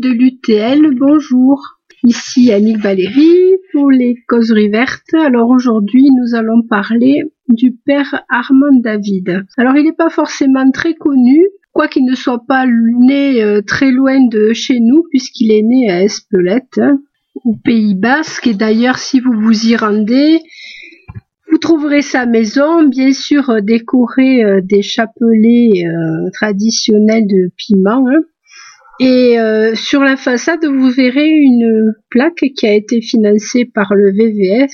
de l'UTL, bonjour. Ici Annick Valérie pour les causeries vertes. Alors aujourd'hui, nous allons parler du père Armand David. Alors il n'est pas forcément très connu, quoiqu'il ne soit pas né euh, très loin de chez nous, puisqu'il est né à Espelette, hein, au Pays Basque. Et d'ailleurs, si vous vous y rendez, vous trouverez sa maison, bien sûr euh, décorée euh, des chapelets traditionnels de piment. Hein. Et euh, sur la façade, vous verrez une plaque qui a été financée par le VVF.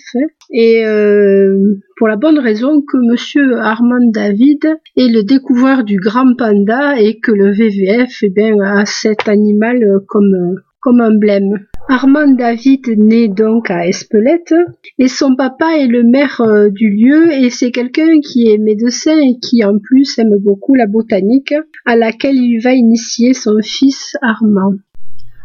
Et euh, pour la bonne raison que Monsieur Armand David est le découvreur du grand panda et que le VVF eh bien, a cet animal comme, comme emblème. Armand David naît donc à Espelette et son papa est le maire euh, du lieu et c'est quelqu'un qui est médecin et qui en plus aime beaucoup la botanique à laquelle il va initier son fils Armand.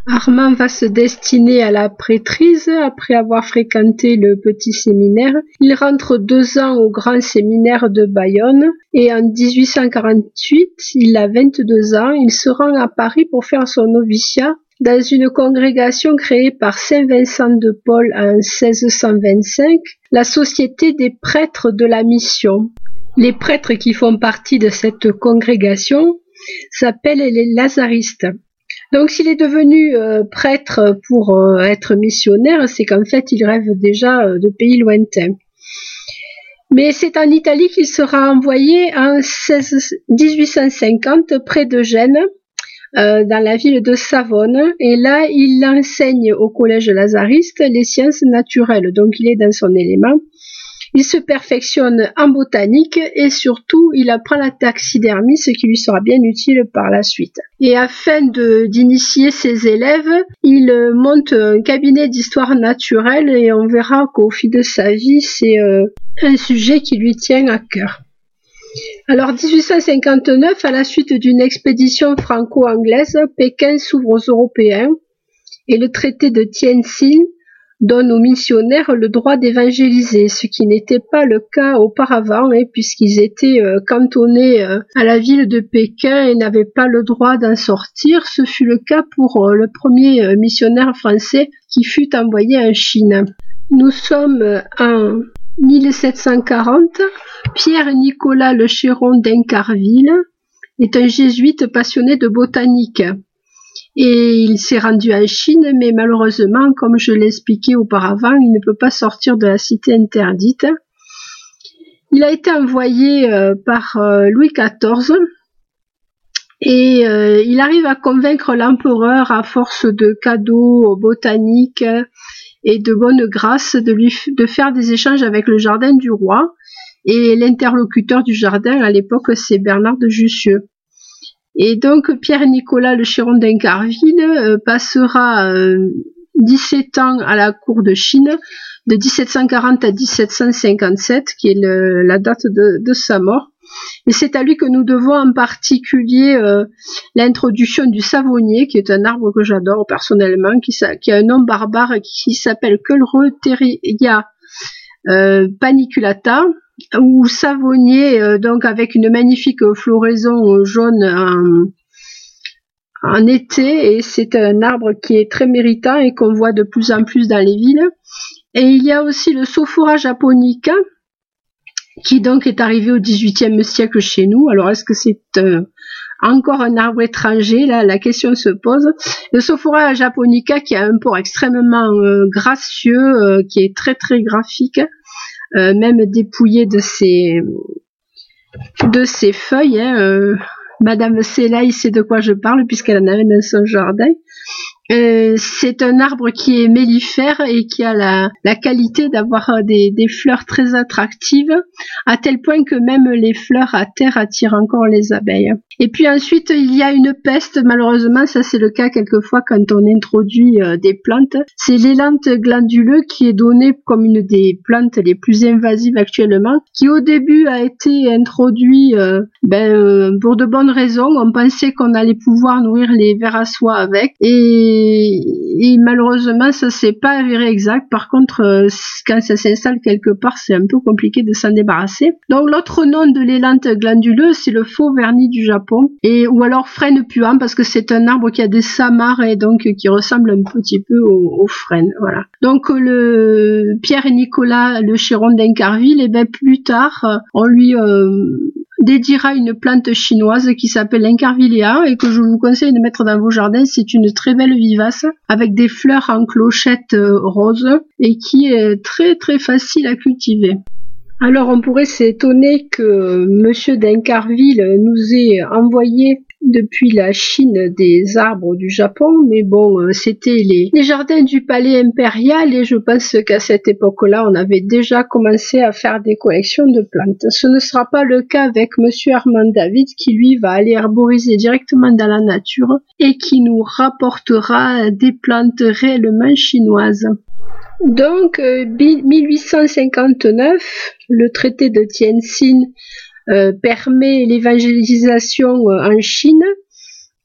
Armand va se destiner à la prêtrise après avoir fréquenté le petit séminaire. Il rentre deux ans au grand séminaire de Bayonne et en 1848, il a 22 ans, il se rend à Paris pour faire son noviciat dans une congrégation créée par Saint Vincent de Paul en 1625, la Société des prêtres de la mission. Les prêtres qui font partie de cette congrégation s'appellent les Lazaristes. Donc s'il est devenu euh, prêtre pour euh, être missionnaire, c'est qu'en fait il rêve déjà euh, de pays lointains. Mais c'est en Italie qu'il sera envoyé en 1850 près de Gênes euh, dans la ville de Savone. Et là, il enseigne au collège lazariste les sciences naturelles. Donc, il est dans son élément. Il se perfectionne en botanique et surtout il apprend la taxidermie, ce qui lui sera bien utile par la suite. Et afin d'initier ses élèves, il monte un cabinet d'histoire naturelle et on verra qu'au fil de sa vie, c'est euh, un sujet qui lui tient à cœur. Alors 1859, à la suite d'une expédition franco-anglaise, Pékin s'ouvre aux Européens et le traité de Tientsin donne aux missionnaires le droit d'évangéliser, ce qui n'était pas le cas auparavant, hein, puisqu'ils étaient euh, cantonnés euh, à la ville de Pékin et n'avaient pas le droit d'en sortir. Ce fut le cas pour euh, le premier missionnaire français qui fut envoyé en Chine. Nous sommes en 1740, Pierre-Nicolas Le Chéron d'Incarville est un jésuite passionné de botanique. Et il s'est rendu en Chine, mais malheureusement, comme je l'expliquais auparavant, il ne peut pas sortir de la cité interdite. Il a été envoyé euh, par euh, Louis XIV et euh, il arrive à convaincre l'empereur à force de cadeaux botaniques et de bonne grâce de faire des échanges avec le jardin du roi et l'interlocuteur du jardin à l'époque c'est Bernard de Jussieu. Et donc Pierre-Nicolas le Chiron d'Incarville euh, passera 17 euh, ans à la cour de Chine de 1740 à 1757 qui est la date de sa mort et c'est à lui que nous devons en particulier euh, l'introduction du savonnier, qui est un arbre que j'adore personnellement, qui, a un nom barbare qui s'appelle Culreteria euh, paniculata, ou savonnier, euh, donc avec une magnifique floraison jaune en, en été, et c'est un arbre qui est très méritant et qu'on voit de plus en plus dans les villes. Et il y a aussi le Sophora japonica, qui donc est arrivé au XVIIIe siècle chez nous. Alors est-ce que c'est euh, encore un arbre étranger? Là, la question se pose. Le Sophora japonica, qui a un port extrêmement euh, gracieux, euh, qui est très très graphique, même dépouillé de ses de ses feuilles. Hein, Madame Selaï sait de quoi je parle puisqu'elle en avait dans son jardin. Euh, c'est un arbre qui est mellifère et qui a la, qualité d'avoir euh, des, fleurs très attractives, à tel point que même les fleurs à terre attirent encore les abeilles. Et puis ensuite, il y a une peste, malheureusement, ça c'est le cas quelquefois quand on introduit euh, des plantes. C'est l'élante glanduleux qui est donné comme une des plantes les plus invasives actuellement, qui au début a été introduit ben, pour de bonnes raisons. On pensait qu'on allait pouvoir nourrir les vers à soie avec. Et et, malheureusement ça s'est pas avéré exact. Par contre, euh, quand ça s'installe quelque part, c'est un peu compliqué de s'en débarrasser. Donc l'autre nom de l'élante glanduleuse, c'est le faux vernis du Japon, et ou alors frêne puant parce que c'est un arbre qui a des samars et donc qui ressemble un petit peu au, frêne. Voilà. Donc le Pierre et Nicolas, le chéron d'Incarville, et bien plus tard, on lui euh, dédiera une plante chinoise qui s'appelle l'incarvilléa et que je vous conseille de mettre dans vos jardins. C'est une très belle vivace avec des fleurs en clochette euh, rose et qui est très très facile à cultiver. Alors on pourrait s'étonner que Monsieur d'Incarville nous ait envoyé depuis la Chine des arbres du Japon, mais bon, euh, c'était les, jardins du palais impérial et je pense qu'à cette époque-là, on avait déjà commencé à faire des collections de plantes. Ce ne sera pas le cas avec monsieur Armand David qui lui va aller arboriser directement dans la nature et qui nous rapportera des plantes réellement chinoises. Donc, 1859, euh, le traité de euh, permet l'évangélisation euh, en Chine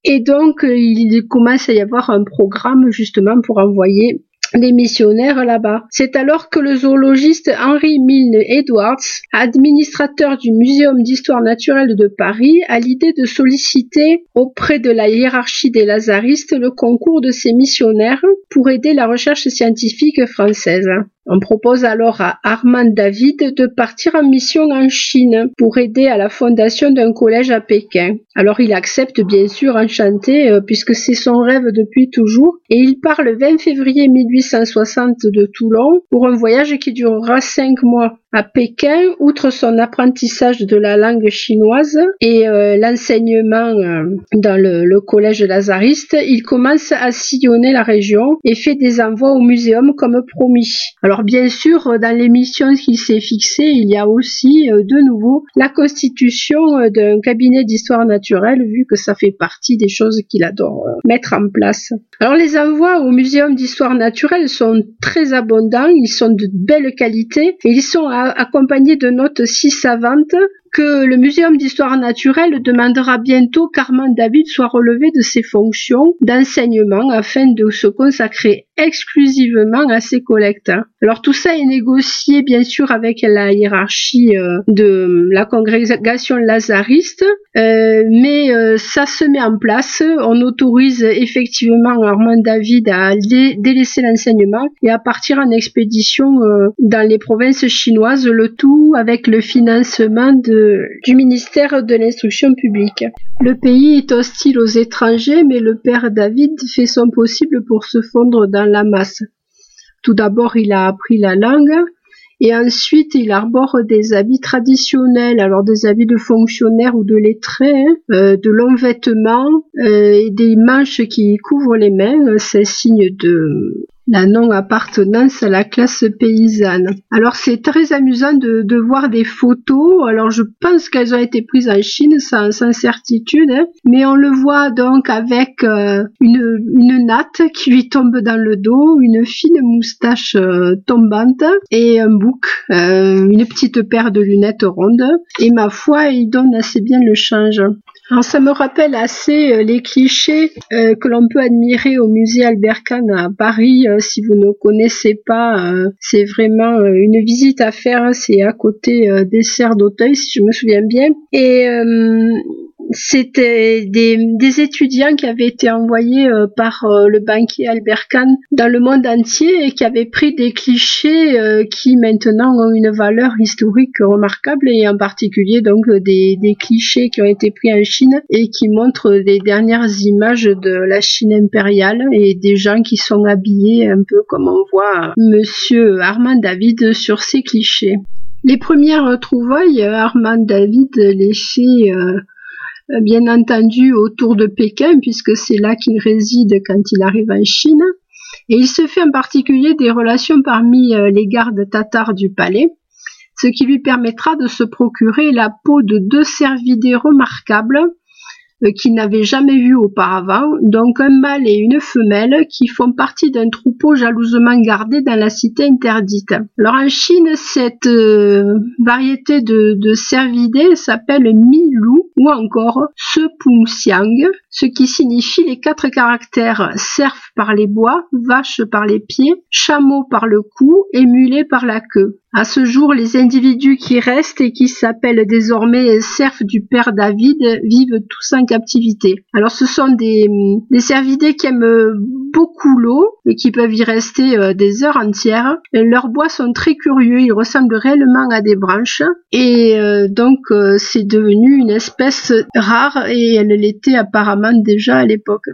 et donc il commence à y avoir un programme justement pour envoyer les missionnaires là-bas. C'est alors que le zoologiste Henry Milne Edwards, administrateur du Muséum d'histoire naturelle de Paris, a l'idée de solliciter auprès de la hiérarchie des lazaristes le concours de ces missionnaires pour aider la recherche scientifique française. On propose alors à Armand David de partir en mission en Chine pour aider à la fondation d'un collège à Pékin. Alors il accepte bien sûr enchanté euh, puisque c'est son rêve depuis toujours et il part le 20 février 1860 de Toulon pour un voyage qui durera cinq mois. À Pékin, outre son apprentissage de la langue chinoise et euh, l'enseignement euh, dans le, collège lazariste, il commence à sillonner la région et fait des envois au muséum comme promis. Bien sûr, dans les missions qu'il s'est fixées, il y a aussi euh, de nouveau la constitution d'un cabinet d'histoire naturelle, vu que ça fait partie des choses qu'il adore mettre en place. Alors les envois au muséum d'histoire naturelle sont très abondants, ils sont de belle qualité et ils sont à accompagné de notes si savantes que le Muséum d'histoire naturelle demandera bientôt qu'Armand David soit relevé de ses fonctions d'enseignement afin de se consacrer exclusivement à ses collectes. Alors tout ça est négocié bien sûr avec la hiérarchie euh, de la congrégation lazariste, euh, mais euh, ça se met en place. On autorise effectivement Armand David à délaisser l'enseignement et à partir en expédition dans les provinces chinoises, le tout avec le financement de du ministère de l'instruction publique. Le pays est hostile aux étrangers, mais le père David fait son possible pour se fondre dans la masse. Tout d'abord, il a appris la langue, et ensuite il arbore des habits traditionnels, alors des habits de fonctionnaires ou de lettrés, hein, euh, de longs vêtements euh, et des manches qui couvrent les mains, c'est signe de la non-appartenance à la classe paysanne. Alors c'est très amusant de, voir des photos. Alors je pense qu'elles ont été prises en Chine sans, certitude, hein. mais on le voit donc avec euh, une, une, natte qui lui tombe dans le dos, une fine moustache euh, tombante et un bouc, euh, une petite paire de lunettes rondes. Et ma foi, il donne assez bien le change. Alors ça me rappelle assez les clichés que l'on peut admirer au musée Albert Kahn à Paris euh, si vous ne connaissez pas, euh, c'est vraiment euh, une visite à faire. C'est à côté des serres d'Auteuil, si je me souviens bien. Et c'était des, étudiants qui avaient été envoyés euh, par euh, le banquier Albert Kahn dans le monde entier et qui avaient pris des clichés euh, qui maintenant ont une valeur historique remarquable et en particulier donc des, des, clichés qui ont été pris en Chine et qui montrent les dernières images de la Chine impériale et des gens qui sont habillés un peu comme on voit monsieur Armand David sur ces clichés. Les premières trouvailles, Armand David les fait bien entendu autour de Pékin, puisque c'est là qu'il réside quand il arrive en Chine. Et il se fait en particulier des relations parmi euh, les gardes tatars du palais, ce qui lui permettra de se procurer la peau de deux cervidés remarquables euh, qu'il n'avait jamais vus auparavant, donc un mâle et une femelle qui font partie d'un troupeau jalousement gardé dans la cité interdite. Alors en Chine, cette variété de, de cervidés s'appelle milou ou encore Sepungsiang, ce qui signifie les quatre caractères cerf par les bois, vache par les pieds, chameau par le cou et mulet par la queue. À ce jour, les individus qui restent et qui s'appellent désormais serfs du père David vivent tous en Alors ce sont des, des cervidés qui aiment beaucoup l'eau et qui peuvent y rester euh, des heures entières. leurs bois sont très curieux, ils ressemblent réellement à des branches et euh, donc euh, c'est devenu une espèce rare et elle l'était apparemment déjà à l'époque.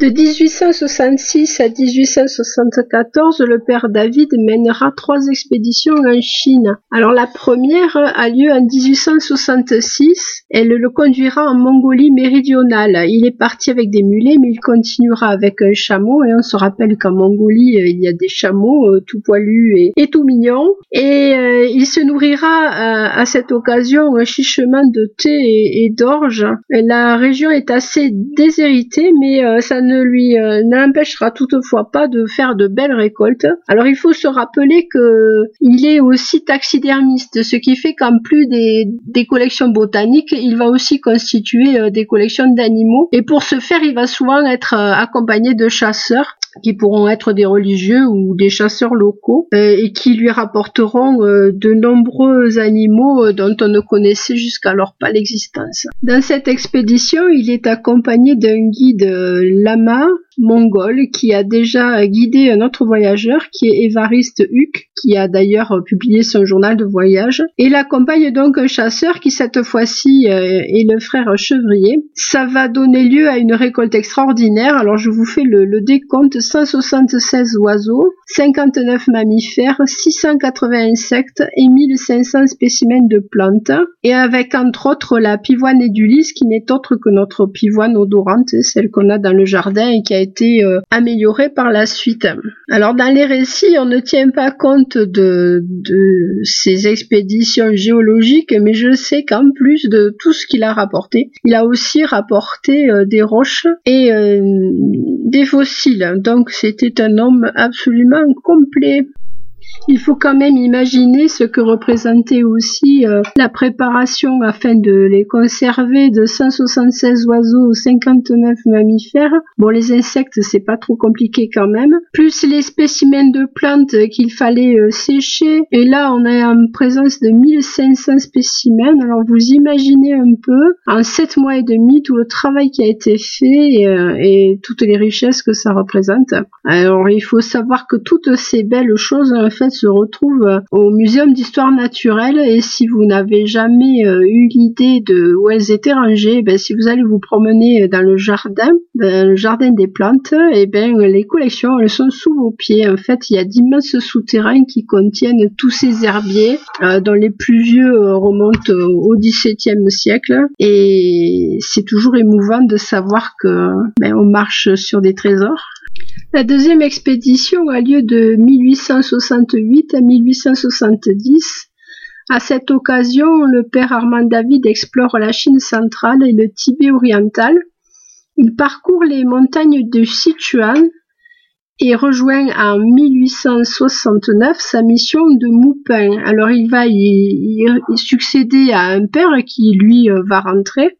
De 1866 à 1874, le père David mènera trois expéditions en Chine. Alors la première a lieu en 1866. Elle le conduira en Mongolie méridionale. Il est parti avec des mulets, mais il continuera avec un chameau. Et on se rappelle qu'en Mongolie, euh, il y a des chameaux euh, tout poilus et, tout mignons. Et euh, il se nourrira à cette occasion un chichement de thé et, d'orge. La région est assez déshéritée, mais ça ne lui n'empêchera toutefois pas de faire de belles récoltes. Alors il faut se rappeler que il est aussi taxidermiste, ce qui fait qu'en plus des, collections botaniques, il va aussi constituer des collections d'animaux. Et pour ce faire, il va souvent être accompagné de chasseurs sœur qui pourront être des religieux ou des chasseurs locaux euh, et qui lui rapporteront de nombreux animaux dont on ne connaissait jusqu'alors pas l'existence. Dans cette expédition, il est accompagné d'un guide lama mongol qui a déjà guidé un autre voyageur qui est Évariste Huck, qui a d'ailleurs publié son journal de voyage. Et il accompagne donc un chasseur qui cette fois-ci euh, est le frère Chevrier. Ça va donner lieu à une récolte extraordinaire. Alors je vous fais le décompte 176 oiseaux, 59 mammifères, 680 insectes et 1500 spécimens de plantes. Et avec entre autres la pivoine édulis qui n'est autre que notre pivoine odorante, celle qu'on a dans le jardin et qui a été euh, améliorée par la suite. Alors dans les récits, on ne tient pas compte de, de ces expéditions géologiques, mais je sais qu'en plus de tout ce qu'il a rapporté, il a aussi rapporté euh, des roches et euh, des fossiles. Donc c'était un homme absolument complet. Il faut quand même imaginer ce que représentait aussi euh, la préparation afin de les conserver de 176 oiseaux aux 59 mammifères. Bon, les insectes, c'est pas trop compliqué quand même. Plus les spécimens de plantes qu'il fallait euh, sécher. Et là, on est en présence de 1500 spécimens. Alors, vous imaginez un peu, en 7 mois et demi, tout le travail qui a été fait euh, et toutes les richesses que ça représente. Alors, il faut savoir que toutes ces belles choses, en fait, se retrouve euh, au Muséum d'histoire naturelle et si vous n'avez jamais euh, eu l'idée de où elles étaient rangées, ben, si vous allez vous promener dans le jardin, le jardin des plantes, et eh ben les collections elles sont sous vos pieds. En fait, il y a d'immenses souterrains qui contiennent tous ces herbiers euh, dont les plus vieux remontent au XVIIe siècle et c'est toujours émouvant de savoir que ben, on marche sur des trésors. La deuxième expédition a lieu de 1868 à 1870. À cette occasion, le père Armand David explore la Chine centrale et le Tibet oriental. Il parcourt les montagnes de Sichuan et rejoint en 1869 sa mission de Moupin. Alors il va y, succéder à un père qui lui va rentrer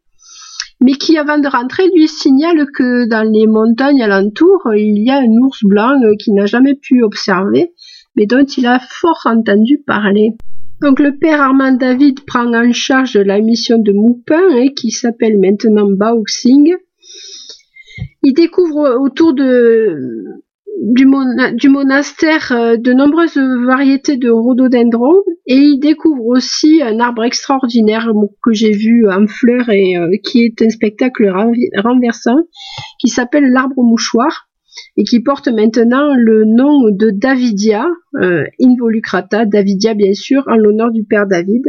mais qui avant de rentrer lui signale que dans les montagnes alentour, il y a un ours blanc euh, qu'il n'a jamais pu observer, mais dont il a fort entendu parler. Donc le père Armand David prend en charge la mission de Moupin, hein, qui s'appelle maintenant Baoxing. Il découvre autour de du, monastère euh, de nombreuses variétés de rhododendrons et il découvre aussi un arbre extraordinaire que j'ai vu en fleurs et euh, qui est un spectacle renversant qui s'appelle l'arbre mouchoir et qui porte maintenant le nom de Davidia, euh, involucrata, Davidia bien sûr, en l'honneur du père David.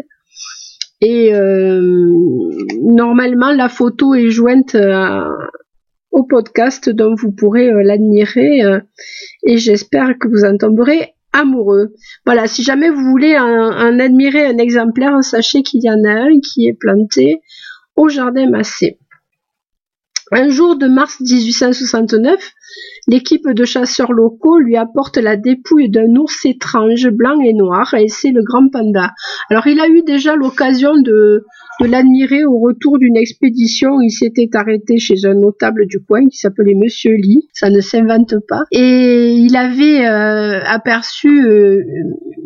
Et normalement, la photo est jointe à, au podcast dont vous pourrez euh, l'admirer euh, et j'espère que vous en tomberez amoureux. Voilà, si jamais vous voulez en, admirer un exemplaire, sachez qu'il y en a un qui est planté au jardin Massé. Un jour de mars 1869, l'équipe de chasseurs locaux lui apporte la dépouille d'un ours étrange, blanc et noir, et c'est le grand panda. Alors il a eu déjà l'occasion de, l'admirer au retour d'une expédition. Il s'était arrêté chez un notable du coin qui s'appelait Monsieur Lee. Ça ne s'invente pas. Et il avait euh, aperçu euh,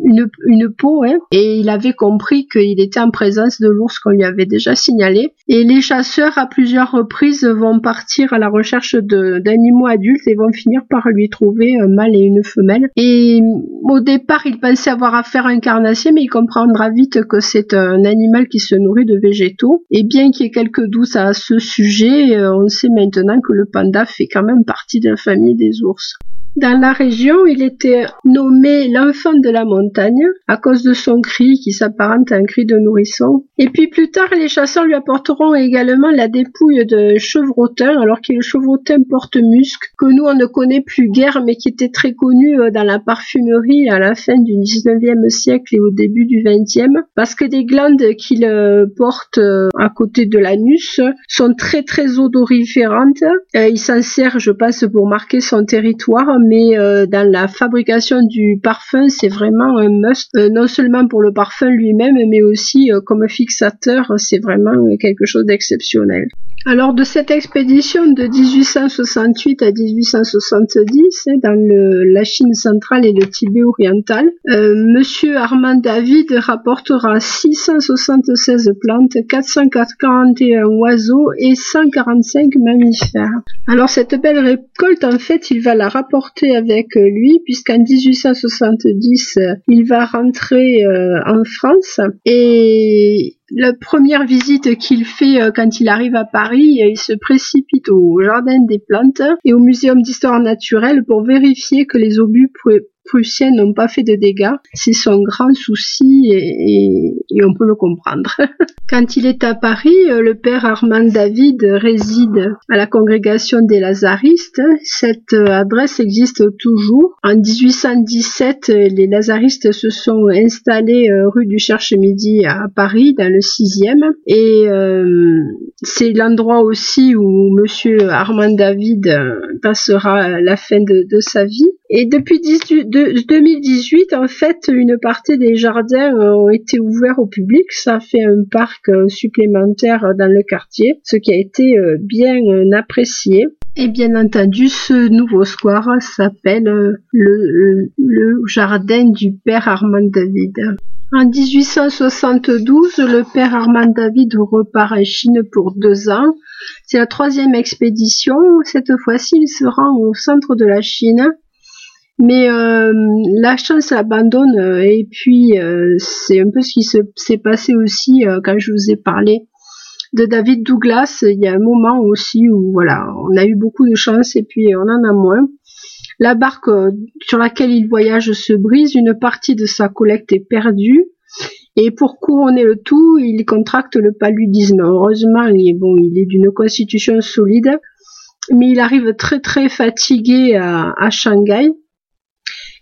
une, une peau hein, et il avait compris qu'il était en présence de l'ours qu'on lui avait déjà signalé. Et les chasseurs à plusieurs reprises vont partir à la recherche d'animaux adultes et vont finir par lui trouver un mâle et une femelle. Et au départ, il pensait avoir affaire à un carnassier, mais il comprendra vite que c'est un animal qui se nourrit de végétaux. Et bien qu'il y ait quelques doutes à ce sujet, euh, on sait maintenant que le panda fait quand même partie de la famille des ours. Dans la région, il était nommé l'enfant de la montagne à cause de son cri qui s'apparente à un cri de nourrisson. Et puis plus tard, les chasseurs lui apporteront également la dépouille de chevrotin, alors qu'il est le chevrotin porte-musc, que nous on ne connaît plus guère, mais qui était très connu euh, dans la parfumerie à la fin du 19e siècle et au début du 20e, parce que des glandes qu'il euh, porte euh, à côté de l'anus sont très très odoriférantes. Il s'en sert, je pense, pour marquer son territoire, mais euh, dans la fabrication du parfum, c'est vraiment un must, euh, non seulement pour le parfum lui-même, mais aussi euh, comme fixateur, c'est vraiment quelque chose d'exceptionnel. Alors de cette expédition de 1868 à 1870 dans le, la Chine centrale et le Tibet oriental, euh, Monsieur Armand David rapportera 676 plantes, 441 oiseaux et 145 mammifères. Alors cette belle récolte, en fait, il va la rapporter avec lui puisqu'en 1870, il va rentrer euh, en France. Et la première visite qu'il fait euh, quand il arrive à Paris, il se précipite au Jardin des Plantes et au Muséum d'histoire naturelle pour vérifier que les obus prussiens n'ont pas fait de dégâts. C'est son grand souci et, on peut le comprendre. Quand il est à Paris, euh, le père Armand David réside à la congrégation des Lazaristes. Cette euh, adresse existe toujours. En 1817, les Lazaristes se sont installés euh, rue du Cherche-Midi à Paris, dans le 6e. Et c'est l'endroit aussi où monsieur Armand David passera la fin de, de sa vie. Et depuis 2018, en fait, une partie des jardins ont été ouverts au public. Ça fait un parc euh, supplémentaire dans le quartier, ce qui a été euh, bien euh, apprécié. Et bien entendu, ce nouveau square s'appelle le, le, jardin du père Armand David. En 1872, le père Armand David repart en Chine pour deux ans. C'est la troisième expédition. Cette fois-ci, il se rend au centre de la Chine mais euh, la chance abandonne euh, et puis euh, c'est un peu ce qui s'est passé aussi quand je vous ai parlé de David Douglas. Il y a un moment aussi où voilà, on a eu beaucoup de chance et puis on en a moins. La barque sur laquelle il voyage se brise, une partie de sa collecte est perdue. Et pour couronner le tout, il contracte le paludisme. Heureusement, il est bon, il est d'une constitution solide, mais il arrive très très fatigué à, à Shanghai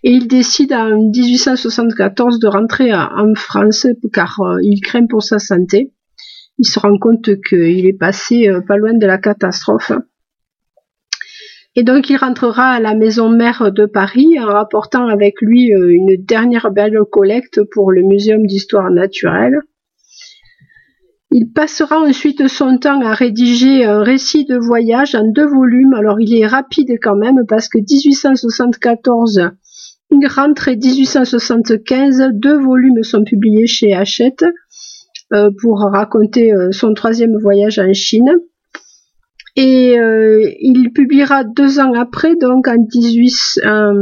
et il décide en 1874 de rentrer en France car euh, il craint pour sa santé. Il se rend compte qu'il est passé euh, pas loin de la catastrophe. Et donc il rentrera à la maison mère de Paris en rapportant avec lui euh, une dernière belle collecte pour le Muséum d'histoire naturelle. Il passera ensuite son temps à rédiger un récit de voyage en deux volumes. Alors il est rapide quand même parce que 1874 il rentre 1875, deux volumes sont publiés chez Hachette euh, pour raconter euh, son troisième voyage en Chine. Et euh, il publiera deux ans après, donc en 18, un,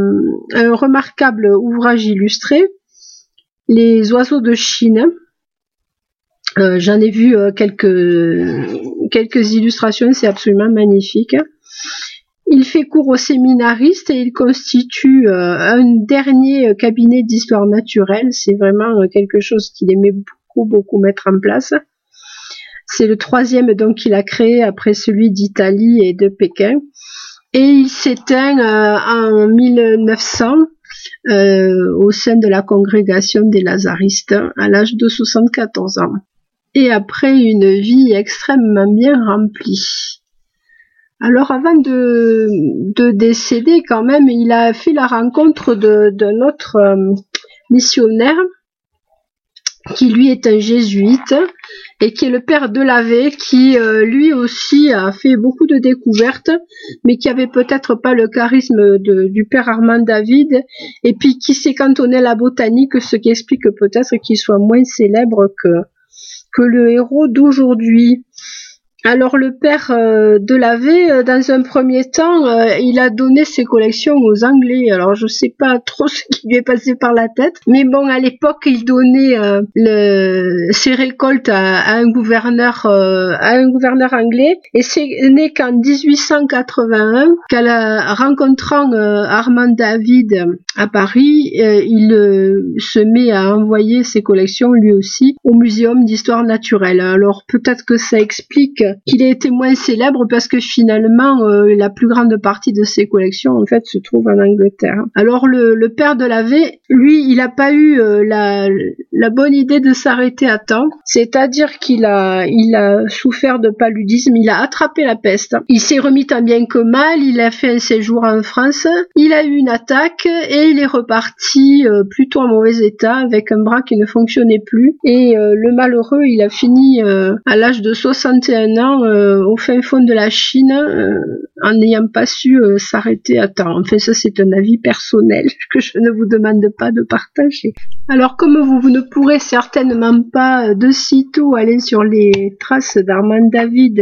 remarquable ouvrage illustré, Les oiseaux de Chine. J'en ai vu quelques, quelques illustrations, c'est absolument magnifique. Il fait cours aux séminaristes et il constitue euh, un dernier euh, cabinet d'histoire naturelle. C'est vraiment euh, quelque chose qu'il aimait beaucoup, beaucoup mettre en place. C'est le troisième donc qu'il a créé après celui d'Italie et de Pékin. Et il s'éteint en 1900 au sein de la congrégation des Lazaristes à l'âge de 74 ans. Et après une vie extrêmement bien remplie. Alors avant de, de décéder quand même, il a fait la rencontre d'un autre euh, missionnaire qui lui est un jésuite et qui est le père de Lavé, qui euh, lui aussi a fait beaucoup de découvertes, mais qui avait peut-être pas le charisme du père Armand David, et puis qui s'est cantonné à la botanique, ce qui explique peut-être qu'il soit moins célèbre que le héros d'aujourd'hui. Alors le père euh, de Lavé, euh, dans un premier temps, euh, il a donné ses collections aux Anglais. Alors je sais pas trop ce qui lui est passé par la tête, mais bon, à l'époque, il donnait le, ses récoltes à, un gouverneur, à un gouverneur anglais. Et c'est né qu'en 1881, qu'elle rencontrant Armand David à Paris, il se met à envoyer ses collections lui aussi au Muséum d'histoire naturelle. Alors peut-être que ça explique qu'il a été moins célèbre parce que finalement euh, la plus grande partie de ses collections en fait se trouve en Angleterre. Alors le, le père de la V, lui, il n'a pas eu euh, la, la, bonne idée de s'arrêter à temps, c'est-à-dire qu'il a il a souffert de paludisme, il a attrapé la peste, il s'est remis tant bien que mal, il a fait un séjour en France, il a eu une attaque et il est reparti euh, plutôt en mauvais état avec un bras qui ne fonctionnait plus. Et le malheureux, il a fini à l'âge de 61 ans euh, au fin fond de la Chine euh, en n'ayant pas su euh, s'arrêter à temps. Enfin, ça c'est un avis personnel que je ne vous demande pas de partager. Alors comme vous, ne pourrez certainement pas de sitôt aller sur les traces d'Armand David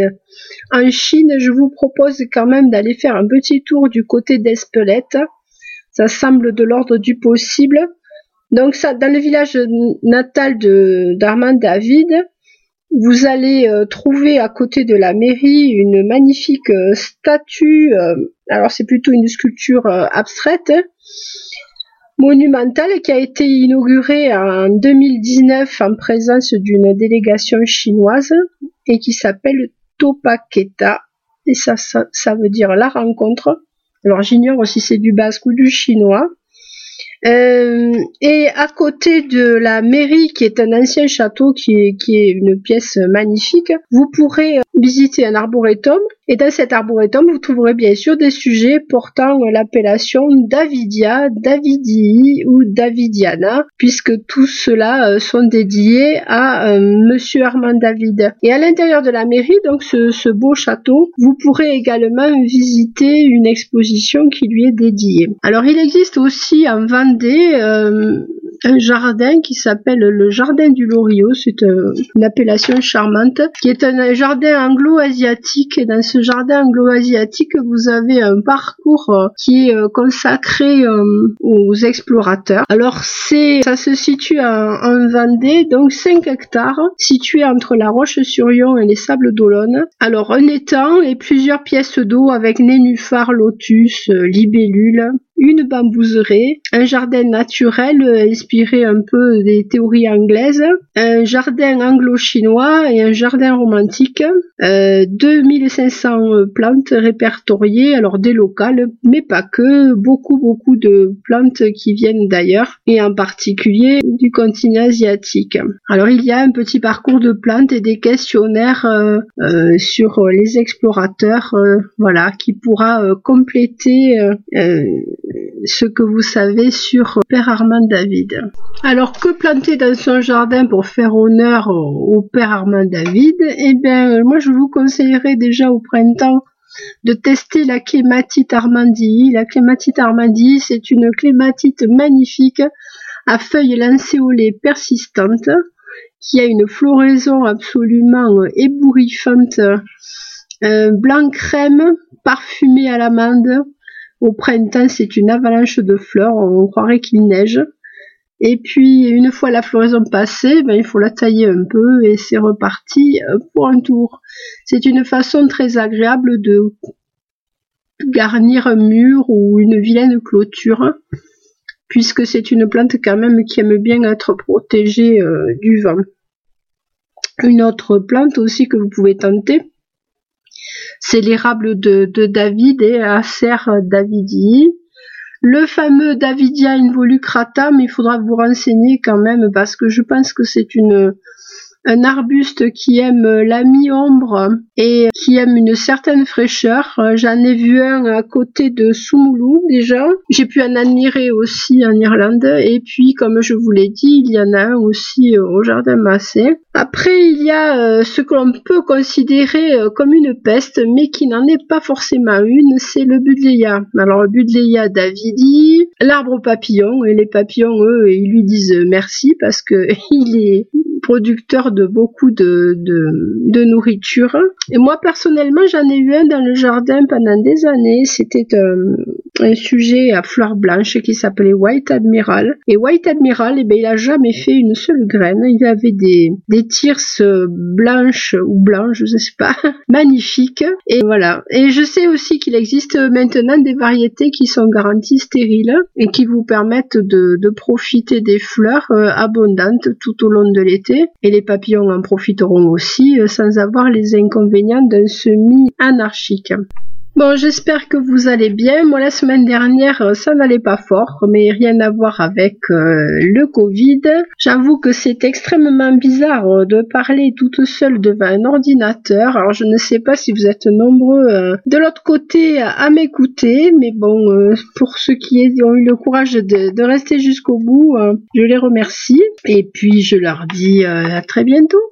en Chine, je vous propose quand même d'aller faire un petit tour du côté d'Espelette. Ça semble de l'ordre du possible. Donc ça, dans le village natal d'Armand David, vous allez euh, trouver à côté de la mairie une magnifique euh, statue, euh, alors c'est plutôt une sculpture abstraite, monumentale qui a été inaugurée en 2019 en présence d'une délégation chinoise et qui s'appelle Topaketa et ça, ça, ça veut dire la rencontre. Alors j'ignore si c'est du basque ou du chinois. Euh, et à côté de la mairie, qui est un ancien château, qui est, une pièce magnifique, vous pourrez euh, visiter un arboretum. Et dans cet arboretum, vous trouverez bien sûr des sujets portant l'appellation Davidia, Davidii ou Davidiana, puisque tous ceux-là euh, sont dédiés à Monsieur Armand David. Et à l'intérieur de la mairie, donc ce, ce beau château, vous pourrez également visiter une exposition qui lui est dédiée. Alors il existe aussi en vente euh, un jardin qui s'appelle le jardin du Loriot. C'est euh, une appellation charmante, qui est un jardin anglo-asiatique. Et dans ce jardin anglo-asiatique, vous avez un parcours euh, qui est consacré aux explorateurs. Alors c'est, ça se situe en, Vendée, donc 5 hectares, situé entre la Roche-sur-Yon et les Sables d'Olonne. Alors un étang et plusieurs pièces d'eau avec nénuphars, lotus, libellules, une bambouserie, un jardin naturel inspiré un peu des théories anglaises, un jardin anglo-chinois et un jardin romantique, euh, 2500 plantes répertoriées, alors des locales, mais pas que, beaucoup beaucoup de plantes qui viennent d'ailleurs, et en particulier du continent asiatique. Alors il y a un petit parcours de plantes et des questionnaires euh, euh, sur les explorateurs, euh, voilà, qui pourra compléter ce que vous savez sur Père Armand David. Alors que planter dans son jardin pour faire honneur au Père Armand David? Eh bien, moi je vous conseillerais déjà au printemps de tester la clématite armandie. La clématite armandie, c'est une clématite magnifique à feuilles lancéolées persistantes qui a une floraison absolument ébouriffante, euh, blanc crème parfumé à l'amande au printemps, c'est une avalanche de fleurs, on croirait qu'il neige. Et puis, une fois la floraison passée, ben, il faut la tailler un peu et c'est reparti euh, pour un tour. C'est une façon très agréable de garnir un mur ou une vilaine clôture, puisque c'est une plante quand même qui aime bien être protégée euh, du vent. Une autre plante aussi que vous pouvez tenter, c'est l'érable de, David et Acer Davidii. Le fameux Davidia involucrata, mais il faudra vous renseigner quand même parce que je pense que c'est une un arbuste qui aime la mi-ombre et qui aime une certaine fraîcheur. J'en ai vu un à côté de Soumoulou déjà. J'ai pu en admirer aussi en Irlande. Et puis, comme je vous l'ai dit, il y en a un aussi au jardin Massé. Après, il y a euh, ce que l'on peut considérer euh, comme une peste, mais qui n'en est pas forcément une, c'est le Budleia. Alors, le Budleia davidi, l'arbre papillon, et les papillons, eux, ils lui disent merci parce que il est producteur de beaucoup de, de, nourriture. Et moi, personnellement, j'en ai eu un dans le jardin pendant des années. C'était un, un sujet à fleurs blanches qui s'appelait White Admiral. Et White Admiral, eh ben, il a jamais fait une seule graine. Il avait des, des blanches ou blanches, je sais pas, magnifiques. Et voilà. Et je sais aussi qu'il existe maintenant des variétés qui sont garanties stériles et qui vous permettent de, de profiter des fleurs euh, abondantes tout au long de l'été et les papillons en profiteront aussi euh, sans avoir les inconvénients d'un semi anarchique. Bon, j'espère que vous allez bien. Moi, la semaine dernière, euh, ça n'allait pas fort, mais rien à voir avec euh, le Covid. J'avoue que c'est extrêmement bizarre euh, de parler toute seule devant un ordinateur. Alors, je ne sais pas si vous êtes nombreux de l'autre côté à, m'écouter, mais bon, pour ceux qui ont eu le courage de, de rester jusqu'au bout, je les remercie. Et puis, je leur dis à très bientôt.